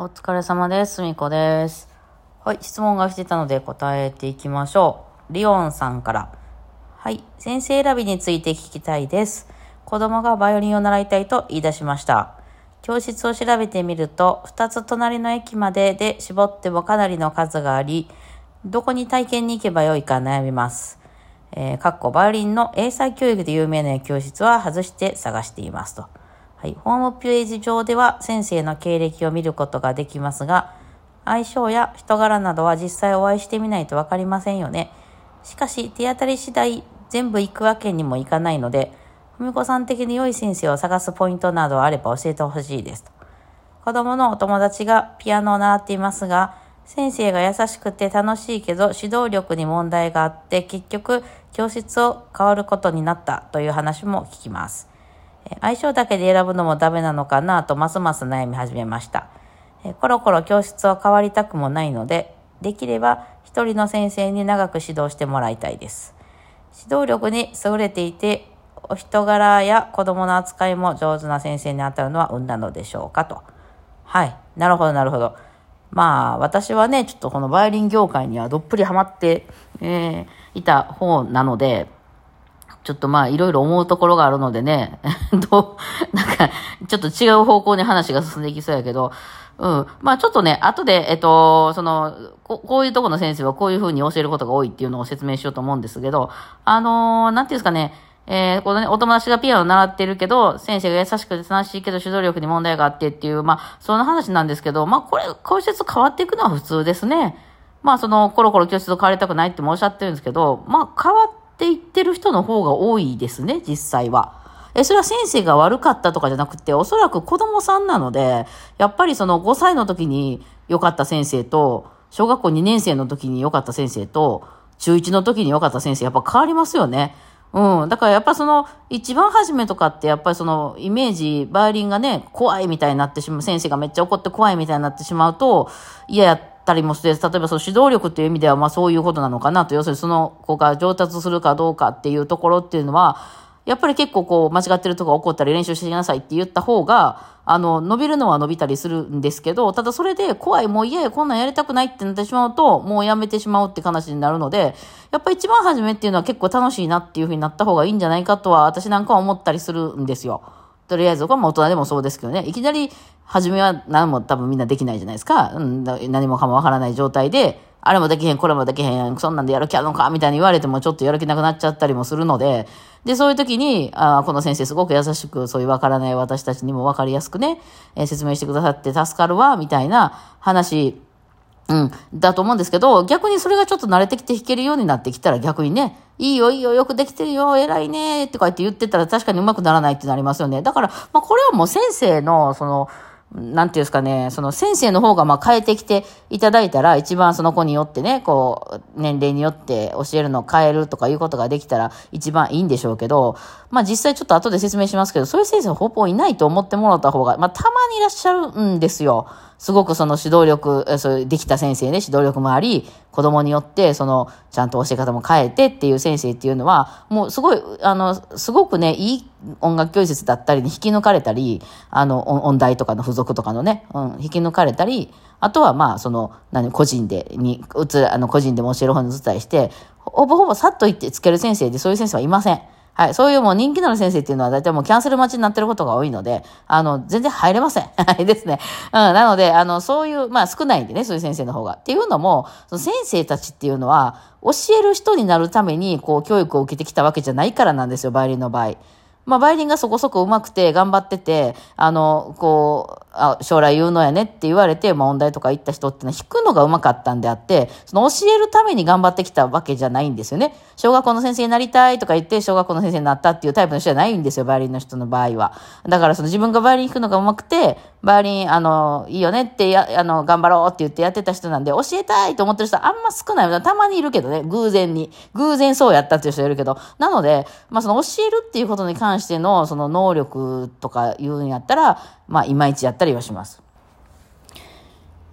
お疲れ様です。すみこです。はい、質問が来てたので答えていきましょう。リオンさんから。はい、先生選びについて聞きたいです。子供がバイオリンを習いたいと言い出しました。教室を調べてみると、2つ隣の駅までで絞ってもかなりの数があり、どこに体験に行けばよいか悩みます。えー、かっこバイオリンの英才教育で有名な教室は外して探していますと。はい、ホームページ上では先生の経歴を見ることができますが、相性や人柄などは実際お会いしてみないとわかりませんよね。しかし、手当たり次第全部行くわけにもいかないので、ふみこさん的に良い先生を探すポイントなどあれば教えてほしいですと。子供のお友達がピアノを習っていますが、先生が優しくて楽しいけど指導力に問題があって結局教室を変わることになったという話も聞きます。相性だけで選ぶのもダメなのかなとますます悩み始めました。コロコロ教室を変わりたくもないので、できれば一人の先生に長く指導してもらいたいです。指導力に優れていて、お人柄や子供の扱いも上手な先生に当たるのは運なのでしょうかと。はい。なるほど、なるほど。まあ、私はね、ちょっとこのバイオリン業界にはどっぷりハマって、えー、いた方なので、ちょっとまあ、いろいろ思うところがあるのでね、どう、なんか、ちょっと違う方向に話が進んでいきそうやけど、うん。まあちょっとね、後で、えっと、その、ここういうとこの先生はこういうふうに教えることが多いっていうのを説明しようと思うんですけど、あのー、なんていうんですかね、えー、このね、お友達がピアノを習ってるけど、先生が優しくて楽しいけど指導力に問題があってっていう、まあ、その話なんですけど、まあこれ、教室変わっていくのは普通ですね。まあその、コロコロ教室を変わりたくないってもおっしゃってるんですけど、まあ変わっっていってる人の方が多いですね、実際は。え、それは先生が悪かったとかじゃなくて、おそらく子供さんなので、やっぱりその5歳の時に良かった先生と、小学校2年生の時に良かった先生と、中1の時に良かった先生、やっぱ変わりますよね。うん。だからやっぱその、一番初めとかって、やっぱりその、イメージ、バイオリンがね、怖いみたいになってしまう、先生がめっちゃ怒って怖いみたいになってしまうと、嫌やたりもして、例えばその指導力っていう意味では、まあそういうことなのかなと、要するにその子が上達するかどうかっていうところっていうのは、やっぱり結構こう間違ってるとこが起こったり練習してきなさいって言った方が、あの、伸びるのは伸びたりするんですけど、ただそれで怖い、もう嫌や、こんなんやりたくないってなってしまうと、もうやめてしまうって話になるので、やっぱ一番初めっていうのは結構楽しいなっていう風になった方がいいんじゃないかとは、私なんかは思ったりするんですよ。とりあえず、これも大人でもそうですけどね、いきなり、初めは何も多分みんなできないじゃないですか。うん、何もかもわからない状態で、あれもできへん、これもできへん、そんなんでやる気あるのか、みたいに言われてもちょっとやる気なくなっちゃったりもするので、で、そういう時に、あこの先生すごく優しく、そういうわからない私たちにもわかりやすくね、えー、説明してくださって助かるわ、みたいな話、うん、だと思うんですけど、逆にそれがちょっと慣れてきて弾けるようになってきたら逆にね、いいよいいよ、よくできてるよ、偉いね、とか言って言ってたら確かに上手くならないってなりますよね。だから、まあこれはもう先生の、その、なんていうんですかね、その先生の方がまあ変えてきていただいたら、一番その子によってね、こう、年齢によって教えるのを変えるとかいうことができたら一番いいんでしょうけど、まあ実際ちょっと後で説明しますけど、そういう先生ほぼいないと思ってもらった方が、まあたまにいらっしゃるんですよ。すごくその指導力、そうできた先生ね、指導力もあり、子供によって、その、ちゃんと教え方も変えてっていう先生っていうのは、もうすごい、あの、すごくね、いい音楽教室だったりに引き抜かれたり、あの、音大とかの付属とかのね、うん、引き抜かれたり、あとはまあ、その、何、個人で、に、うつ、あの、個人でも教える方に移ったりして、ほぼほぼさっと言ってつける先生で、そういう先生はいません。はい。そういうもう人気のある先生っていうのは大体もうキャンセル待ちになってることが多いので、あの、全然入れません。はいですね。うん。なので、あの、そういう、まあ少ないんでね、そういう先生の方が。っていうのも、その先生たちっていうのは、教える人になるために、こう、教育を受けてきたわけじゃないからなんですよ、バイオリンの場合。まあ、バイオリンがそこそこ上手くて頑張ってて、あの、こう、あ将来有能やねって言われて、まあ、音大とか行った人ってのは弾くのが上手かったんであって、その教えるために頑張ってきたわけじゃないんですよね。小学校の先生になりたいとか言って、小学校の先生になったっていうタイプの人じゃないんですよ、バイオリンの人の場合は。だからその自分がバイオリン弾くのが上手くて、バイオリン、あの、いいよねってや、あの、頑張ろうって言ってやってた人なんで、教えたいと思ってる人はあんま少ない。たまにいるけどね、偶然に。偶然そうやったっていう人いるけど。なので、まあその教えるっていうことに関してしての、その能力とか言うんやったら、まあいまいちやったりはします。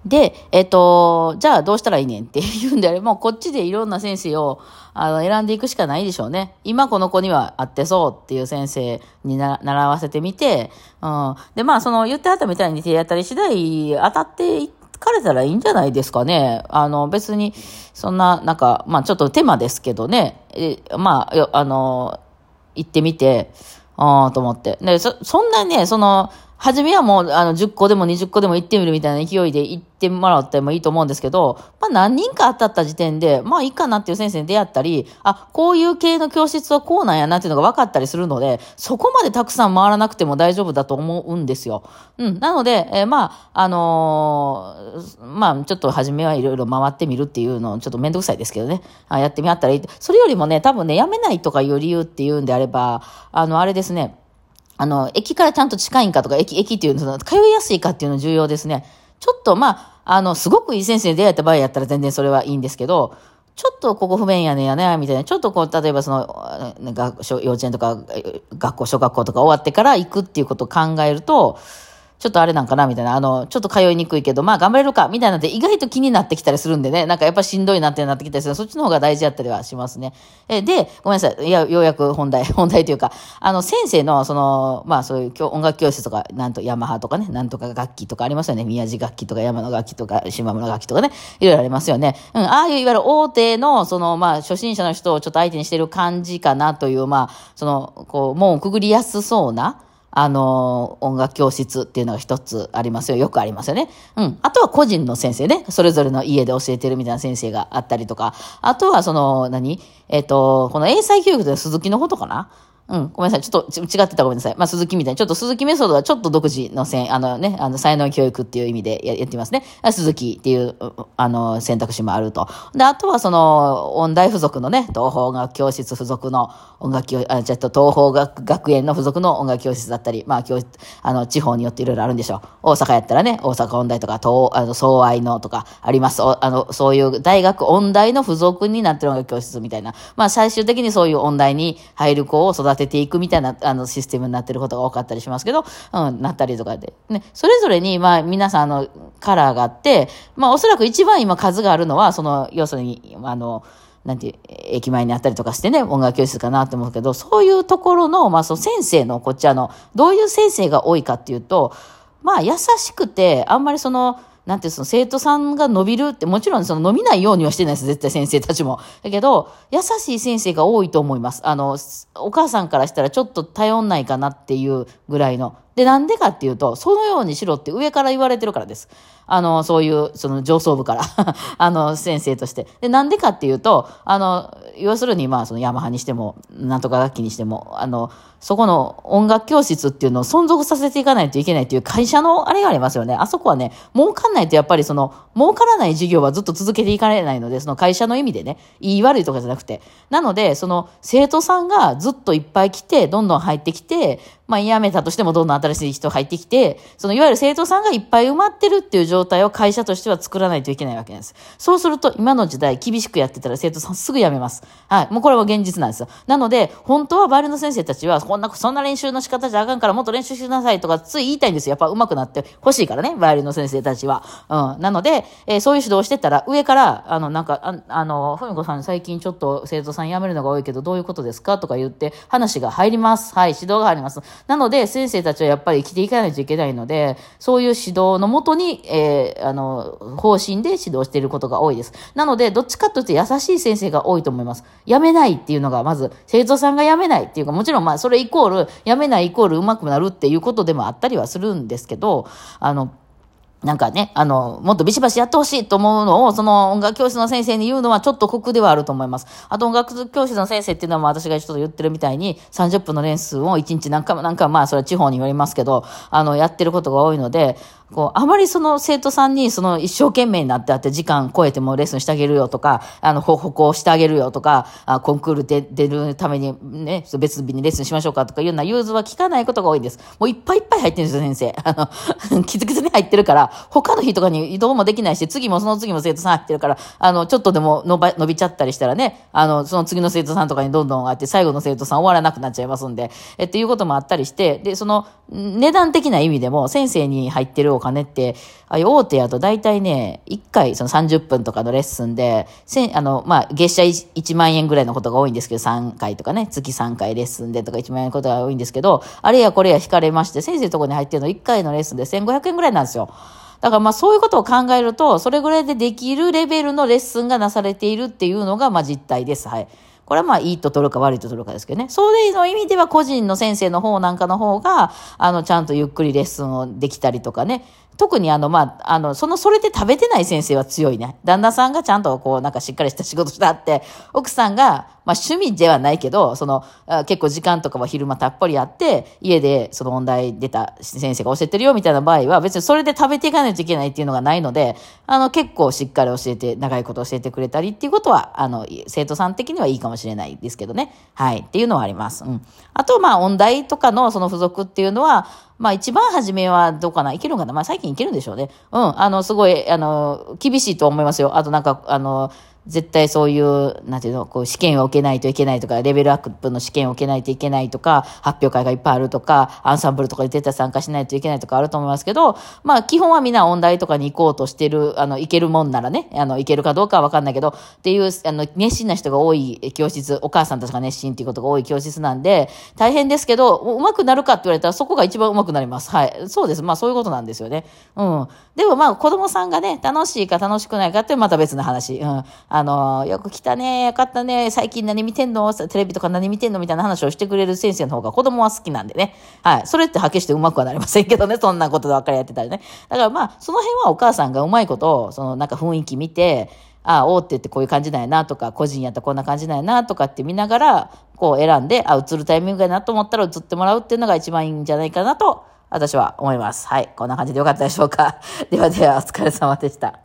で、えっと、じゃあどうしたらいいねんって言うんであれば、こっちでいろんな先生をあの選んでいくしかないでしょうね。今この子には合ってそうっていう先生に習わせてみて、うん。で、まあその言ってはったみたいに手当たり次第当たっていかれたらいいんじゃないですかね。あの別に、そんな、なんか、まあちょっと手間ですけどね、えまあ、あの、行ってみて、ああ、と思って。で、そ、そんなね、その、初めはもう、あの、10個でも20個でも行ってみるみたいな勢いで行ってもらってもいいと思うんですけど、まあ何人か当たった時点で、まあいいかなっていう先生に出会ったり、あ、こういう系の教室はこうなんやなっていうのが分かったりするので、そこまでたくさん回らなくても大丈夫だと思うんですよ。うん。なので、えー、まあ、あのー、まあちょっと初めはいろいろ回ってみるっていうのをちょっとめんどくさいですけどね。あやってみあったらいい。それよりもね、多分ね、やめないとかいう理由っていうんであれば、あの、あれですね。あの、駅からちゃんと近いんかとか、駅、駅っていうの、通いやすいかっていうの重要ですね。ちょっと、まあ、あの、すごくいい先生に出会えた場合やったら全然それはいいんですけど、ちょっとここ不便やねんやね、みたいな。ちょっとこう、例えばその、学校幼稚園とか、学校、小学校とか終わってから行くっていうことを考えると、ちょっとあれなんかなみたいな、あの、ちょっと通いにくいけど、まあ頑張れるかみたいなって意外と気になってきたりするんでね、なんかやっぱしんどいなってなってきたりするそっちの方が大事やったりはしますね。えで、ごめんなさい。いや、ようやく本題、本題というか、あの、先生の、その、まあそういう音楽教室とか、なんとヤマハとかね、なんとか楽器とかありますよね。宮地楽器とか山の楽器とか、島村楽器とかね、いろいろありますよね。うん、ああいういわゆる大手の、その、まあ初心者の人をちょっと相手にしてる感じかなという、まあ、その、こう、もうくぐりやすそうな、あの、音楽教室っていうのが一つありますよ。よくありますよね。うん。あとは個人の先生ね。それぞれの家で教えてるみたいな先生があったりとか。あとはその、何？えっ、ー、と、この英才教育で鈴木のことかな？うん、ごめんなさい。ちょっと違ってたらごめんなさい。まあ、鈴木みたいに、ちょっと鈴木メソッドはちょっと独自のせん、あのね、あの、才能教育っていう意味でややってますね。鈴木っていう、あの、選択肢もあると。で、あとはその、音大付属のね、東方学教室付属の音楽教、あ、ちょっと東方学学園の付属の音楽教室だったり、まあ、教室、あの、地方によっていろいろあるんでしょう。大阪やったらね、大阪音大とか、東、あの、総愛のとかあります。あの、そういう大学音大の付属になってる音楽教室みたいな。まあ、最終的にそういう音大に入る子を育てていくみたいなあの、システムになってることが多かったりしますけど、うん、なったりとかで。ね、それぞれに、まあ、皆さん、あの、カラーがあって、まあ、おそらく一番今数があるのは、その、要するに、あの、なんていう、駅前にあったりとかしてね、音楽教室かなと思うけど、そういうところの、まあ、その先生の、こっちあの、どういう先生が多いかっていうと、まあ、優しくて、あんまりその、なんていうその生徒さんが伸びるって、もちろんその伸びないようにはしてないです、絶対先生たちも。だけど、優しい先生が多いと思います。あの、お母さんからしたらちょっと頼んないかなっていうぐらいの。で、なんでかっていうと、そのようにしろって上から言われてるからです。あの、そういう、その上層部から あの、先生として。で、なんでかっていうと、あの、要するに、まあ、そのヤマハにしても、なんとか楽器にしても、あの、そこの音楽教室っていうのを存続させていかないといけないっていう会社のあれがありますよね。あそこはね、儲かんないとやっぱりその、儲からない事業はずっと続けていかれないので、その会社の意味でね、言い悪いとかじゃなくて。なので、その、生徒さんがずっといっぱい来て、どんどん入ってきて、まあ、辞めたとしてもどんどん新しい人入ってきて、そのいわゆる生徒さんがいっぱい埋まってるっていう状態を会社としては作らないといけないわけです。そうすると、今の時代厳しくやってたら生徒さんすぐ辞めます。はい。もうこれは現実なんですよ。なので、本当はバイオリンの先生たちは、こんな、そんな練習の仕方じゃあかんからもっと練習しなさいとか、つい言いたいんですよ。やっぱ上手くなって欲しいからね、バイオリンの先生たちは。うん。なので、えー、そういう指導してたら、上から、あの、なんか、ああの、ふみこさん最近ちょっと生徒さん辞めるのが多いけど、どういうことですかとか言って、話が入ります。はい。指導が入ります。なので、先生たちはやっぱり生きていかないといけないので、そういう指導のもとに、えー、あの、方針で指導していることが多いです。なので、どっちかというと優しい先生が多いと思います。辞めないっていうのが、まず、生徒さんが辞めないっていうか、もちろんまあ、それイコール、辞めないイコール上手くなるっていうことでもあったりはするんですけど、あの、なんかね、あの、もっとビシバシやってほしいと思うのを、その音楽教室の先生に言うのはちょっと酷ではあると思います。あと音楽教室の先生っていうのは私がちょっと言ってるみたいに、30分の練習を1日何回も何回も、まあそれは地方によりますけど、あの、やってることが多いので、こう、あまりその生徒さんにその一生懸命になってあって時間超えてもレッスンしてあげるよとか、あの、歩行してあげるよとか、あコンクールで出るためにね、別日にレッスンしましょうかとかいうような融通は聞かないことが多いんです。もういっぱいいっぱい入ってるんですよ、先生。あの、キツキツに入ってるから、他の日とかに移動もできないし、次もその次も生徒さん入ってるから、あの、ちょっとでも伸ば伸びちゃったりしたらね、あの、その次の生徒さんとかにどんどんあって、最後の生徒さん終わらなくなっちゃいますんで、えっていうこともあったりして、で、その、値段的な意味でも、先生に入ってるお金って、ああいう大手やと大体ね、1回その30分とかのレッスンで、せあの、まあ、月謝 1, 1万円ぐらいのことが多いんですけど、3回とかね、月3回レッスンでとか1万円のことが多いんですけど、あれやこれや引かれまして、先生のところに入ってるの1回のレッスンで1500円ぐらいなんですよ。だからまあそういうことを考えると、それぐらいでできるレベルのレッスンがなされているっていうのがまあ実態です。はい。これはまあいいと取るか悪いと取るかですけどね。そういうの意味では個人の先生の方なんかの方が、あの、ちゃんとゆっくりレッスンをできたりとかね。特にあの、まあ、あの、その、それで食べてない先生は強いね。旦那さんがちゃんとこう、なんかしっかりした仕事してあって、奥さんが、まあ趣味ではないけど、その、結構時間とかは昼間たっぷりあって、家でその問題出た先生が教えてるよみたいな場合は、別にそれで食べていかないといけないっていうのがないので、あの、結構しっかり教えて、長いこと教えてくれたりっていうことは、あの、生徒さん的にはいいかもしれないですけどね。はい。っていうのはあります。うん。あと、まあ、音大とかのその付属っていうのは、まあ一番初めはどうかないけるんかなまあ最近いけるんでしょうね。うん。あの、すごい、あの、厳しいと思いますよ。あとなんか、あの、絶対そういう、なんていうの、こう試験を受けないといけないとか、レベルアップの試験を受けないといけないとか、発表会がいっぱいあるとか、アンサンブルとかに絶対参加しないといけないとかあると思いますけど、まあ基本はみんな音大とかに行こうとしてる、あの、行けるもんならね、あの、行けるかどうかはわかんないけど、っていう、あの、熱心な人が多い教室、お母さんたちが熱心っていうことが多い教室なんで、大変ですけど、うまくなるかって言われたらそこが一番うまくなります。はい。そうです。まあそういうことなんですよね。うん。でもまあ子供さんがね、楽しいか楽しくないかってまた別の話。うん。あの、よく来たね、よかったね、最近何見てんの？テレビとか何見てんのみたいな話をしてくれる先生の方が子供は好きなんでね。はい。それってはっきりしてうまくはなりませんけどね、そんなことばっかりやってたらね。だからまあ、その辺はお母さんがうまいことを、そのなんか雰囲気見て、ああ、大手ってこういう感じなんやなとか、個人やったらこんな感じなんやなとかって見ながら、こう選んで、あ、映るタイミングやなと思ったら映ってもらうっていうのが一番いいんじゃないかなと、私は思います。はい。こんな感じでよかったでしょうか。ではでは、お疲れ様でした。